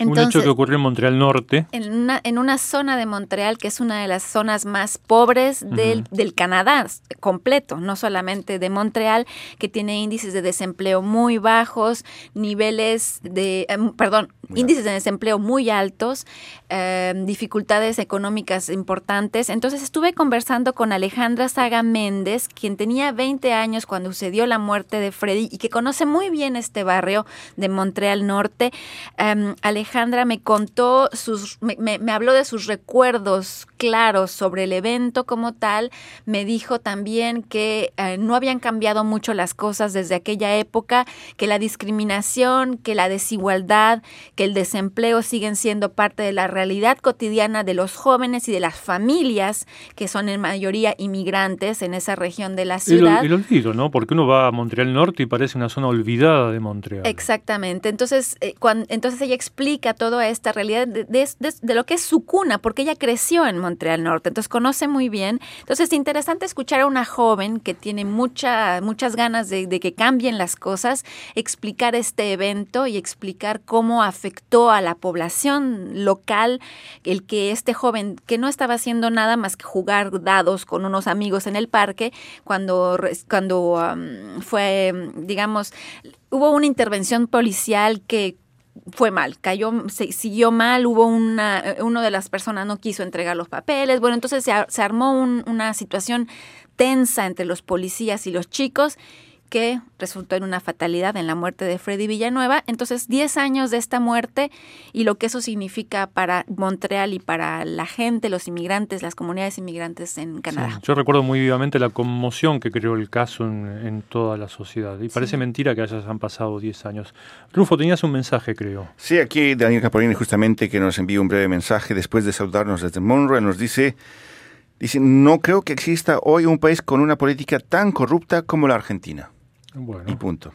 Un hecho que ocurrió en Montreal Norte. en una, en una zona de Montreal que es una de las zonas más pobres del, del Canadá completo, no solamente de Montreal, que tiene índices de desempleo muy bajos, niveles de, em, perdón, Muy índices de desempleo muy altos, em, dificultades económicas importantes. Entonces estuve conversando con Alejandra Saga Méndez, quien tenía 20 años cuando sucedió la muerte de Freddy y que conoce muy bien este barrio de Montreal Norte. Em, Alejandra me contó sus, me, me- me habló de sus recuerdos claros sobre el evento como tal. Me dijo también que eh, no habían cambiado mucho las cosas desde aquella época, que la discriminación, que la desigualdad, que el desempleo siguen siendo parte de la realidad cotidiana de los jóvenes y de las familias que son en mayoría inmigrantes en esa región de la ciudad. el olvido, ¿no? Porque uno va a Montreal Norte y parece una zona olvidada de Montreal. Exactamente. Entonces, eh, entonces ella explica toda esta realidad de, de- de- de lo que es su cuna, porque ella creció en Montreal Norte, entonces conoce muy bien. Entonces, es interesante escuchar a una joven que tiene mucha, muchas ganas de, que cambien las cosas, explicar este evento y explicar cómo afectó a la población local el que este joven, que no estaba haciendo nada más que jugar dados con unos amigos en el parque, cuando, cuando fue, digamos, hubo una intervención policial que fue mal, cayó, se, siguió mal, hubo una, uno de las personas no quiso entregar los papeles, bueno, entonces se, se armó un- una situación tensa entre los policías y los chicos que resultó en una fatalidad en la muerte de Freddy Villanueva. Entonces, 10 años de esta muerte y lo que eso significa para Montreal y para la gente, los inmigrantes, las comunidades inmigrantes en Sí, Canadá. yo recuerdo muy vivamente la conmoción que creó el caso en, en toda la sociedad. Y parece mentira que hayan pasado 10 años. Rufo, tenías un mensaje, creo. Sí, aquí Daniel Capolini justamente que nos envía un breve mensaje después de saludarnos desde Monroe, nos dice, dice, no creo que exista hoy un país con una política tan corrupta como la Argentina. Y Bueno, punto.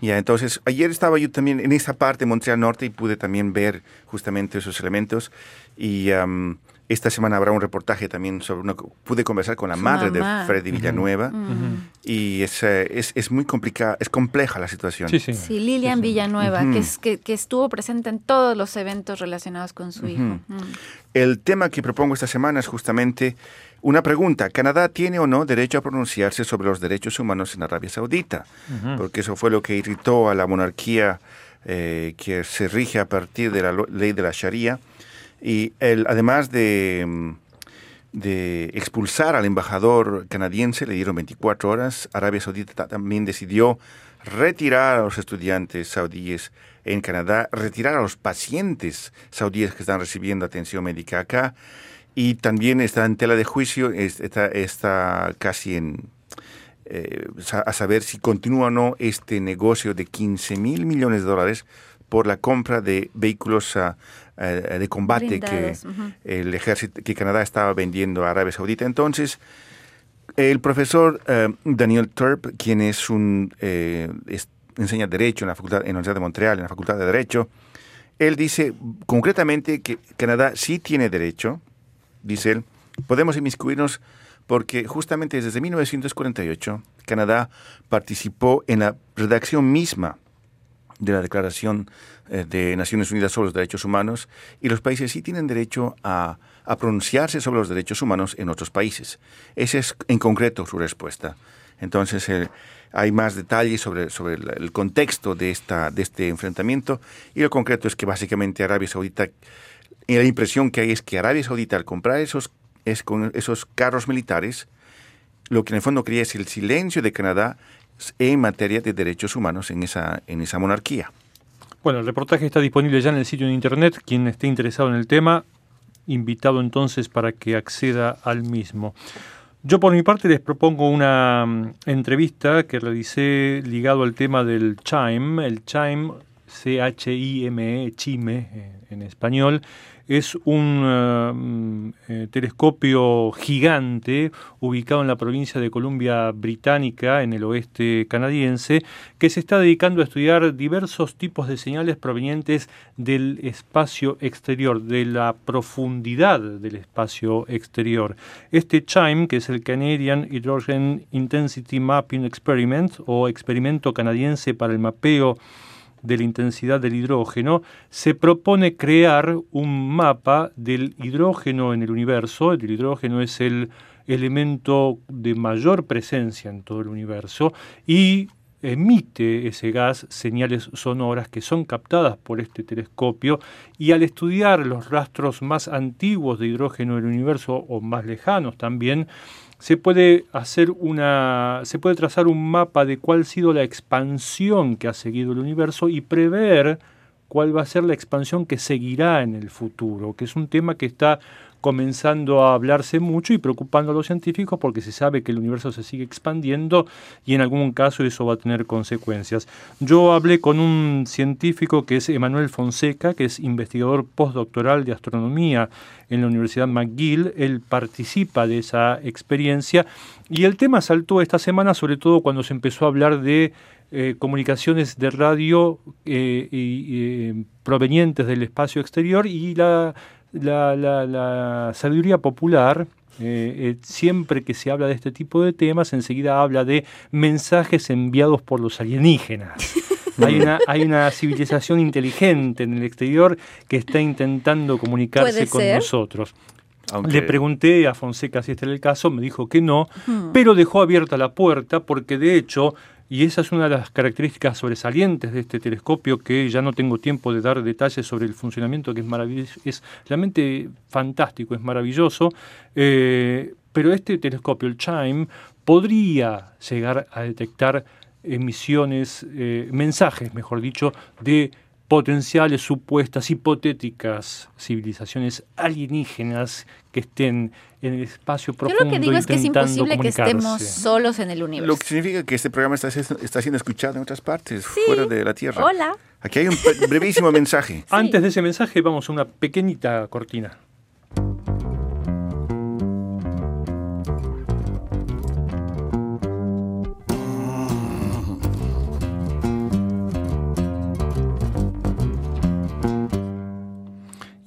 Ya, entonces, ayer estaba yo también en esa parte de Montreal Norte y pude también ver justamente esos elementos. Y am, esta semana habrá un reportaje también sobre una... Pude conversar con la Su madre mamá. de Freddy Villanueva Mm. y es, eh, es, es muy complicada, es compleja la situación. sí, sí. Sí, Lilian Villanueva, Ujú. que, es, que, que estuvo presente en todos los eventos relacionados con su hijo. El tema que propongo esta semana es justamente una pregunta. ¿Canadá tiene o no derecho a pronunciarse sobre los derechos humanos en Arabia Saudita? Porque eso fue lo que irritó a la monarquía eh, que se rige a partir de la ley de la Sharia. Y además de, mm, de expulsar al embajador canadiense, le dieron 24 horas, Arabia Saudita ta- también decidió retirar a los estudiantes saudíes en Canadá, retirar a los pacientes saudíes que están recibiendo atención médica acá y también está en tela de juicio, es- está, está casi en, eh, a saber si continúa o no este negocio de 15 mil millones de dólares por la compra de vehículos eh, de combate que el ejército que Canadá estaba vendiendo a Arabia Saudita. Entonces, el profesor eh, Daniel Turp, quien es un eh, es- enseña derecho en la facultad en la Universidad de Montreal, en la Facultad de Derecho, él dice concretamente que Canadá sí tiene derecho, dice él, podemos inmiscuirnos porque justamente desde 1948 Canadá participó en la redacción misma de la Declaración eh, de Naciones Unidas sobre los Derechos Humanos y los países sí tienen derecho a, pronunciarse sobre los derechos humanos en otros países. Esa es en concreto su respuesta. Entonces, eh, hay más detalles sobre, sobre el, el contexto de, esta, de este enfrentamiento y lo concreto es que básicamente Arabia Saudita, y la impresión que hay es que Arabia Saudita al comprar esos, es con esos carros militares, lo que en el fondo quería es el silencio de Canadá en materia de derechos humanos en esa, en esa monarquía. Bueno, el reportaje está disponible ya en el sitio de internet. Quien esté interesado en el tema, invitado entonces para que acceda al mismo. Yo por mi parte les propongo una mm, entrevista que realicé ligado al tema del chime. El chime, C-H-I-M-E, chime eh, en español, es un eh, mm, eh, telescopio gigante ubicado en la provincia de Columbia Británica, en el oeste canadiense, que se está dedicando a estudiar diversos tipos de señales provenientes del espacio exterior, de la profundidad del espacio exterior. Este CHIME, que es el Canadian Hydrogen Intensity Mapping Experiment, o experimento canadiense para el mapeo de la intensidad del hidrógeno, se propone crear un mapa del hidrógeno en el universo. El hidrógeno es el elemento de mayor presencia en todo el universo y emite ese gas señales sonoras que son captadas por este telescopio y al estudiar los rastros más antiguos de hidrógeno del universo o más lejanos también, se puede hacer una se puede trazar un mapa de cuál ha sido la expansión que ha seguido el universo y prever cuál va a ser la expansión que seguirá en el futuro, que es un tema que está comenzando a hablarse mucho y preocupando a los científicos porque se sabe que el universo se sigue expandiendo y en algún caso eso va a tener consecuencias. Yo hablé con un científico que es Emanuel Fonseca, que es investigador postdoctoral de astronomía en la Universidad McGill. Él participa de esa experiencia y el tema saltó esta semana sobre todo cuando se empezó a hablar de eh, comunicaciones de radio eh, eh, provenientes del espacio exterior y la la, la, la sabiduría popular, eh, eh, siempre que se habla de este tipo de temas, enseguida habla de mensajes enviados por los alienígenas. hay, una, hay una civilización inteligente en el exterior que está intentando comunicarse con ser? nosotros. Aunque- Le pregunté a Fonseca si este era el caso, me dijo que no, Hmm. pero dejó abierta la puerta porque de hecho, y esa es una de las características sobresalientes de este telescopio, que ya no tengo tiempo de dar detalles sobre el funcionamiento, que es maravilloso, es realmente fantástico, es maravilloso, eh, pero este telescopio, el CHIME, podría llegar a detectar emisiones, eh, mensajes, mejor dicho, de potenciales, supuestas, hipotéticas civilizaciones alienígenas que estén en el espacio Yo profundo lo que digo es que es intentando imposible que estemos solos en el Lo universo. que significa que este programa está, está siendo escuchado en otras partes, Sí. fuera de la Tierra. Hola. Aquí hay un brevísimo mensaje. Antes de ese mensaje vamos a una pequeñita cortina.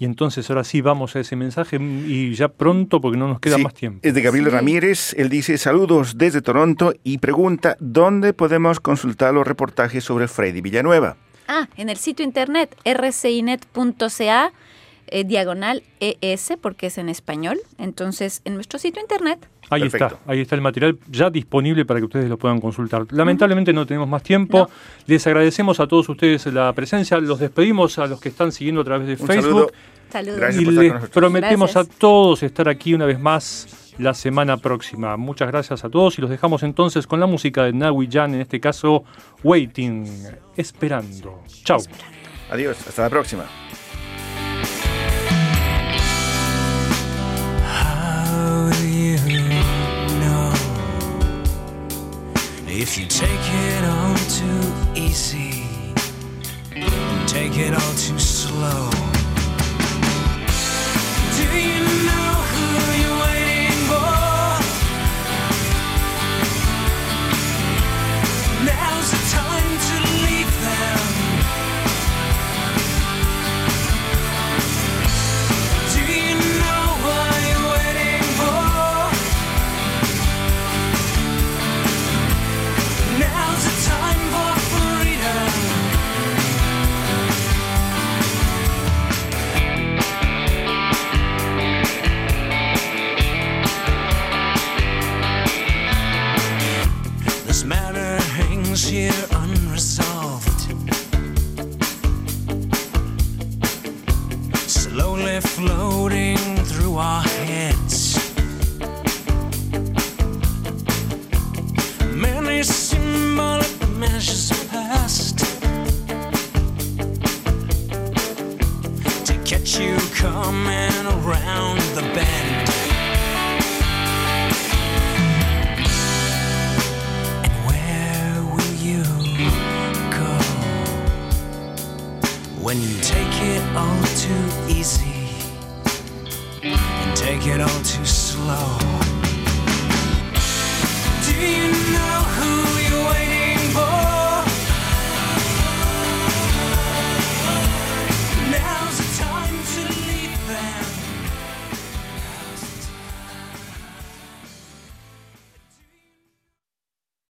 Y entonces ahora sí vamos a ese mensaje y ya pronto porque no nos queda Sí, más tiempo. Es de Gabriel Sí. Ramírez. Él dice saludos desde Toronto y pregunta dónde podemos consultar los reportajes sobre Freddy Villanueva. Ah, en el sitio internet rcinet.ca eh, diagonal ES porque es en español. Entonces, en nuestro sitio internet. Ahí Perfecto. está, ahí está el material ya disponible para que ustedes lo puedan consultar. Lamentablemente no tenemos más tiempo. Les agradecemos a todos ustedes la presencia. Los despedimos a los que están siguiendo a través de Un Facebook. saludo. Saludos. Gracias y por estar les con nosotros. prometemos Gracias. a todos estar aquí una vez más la semana próxima. Muchas gracias a todos y los dejamos entonces con la música de Nawi Jan, en este caso Waiting, esperando. Chao. Adiós, hasta la próxima. How do you if you take it all too easy take it all too slow? Do you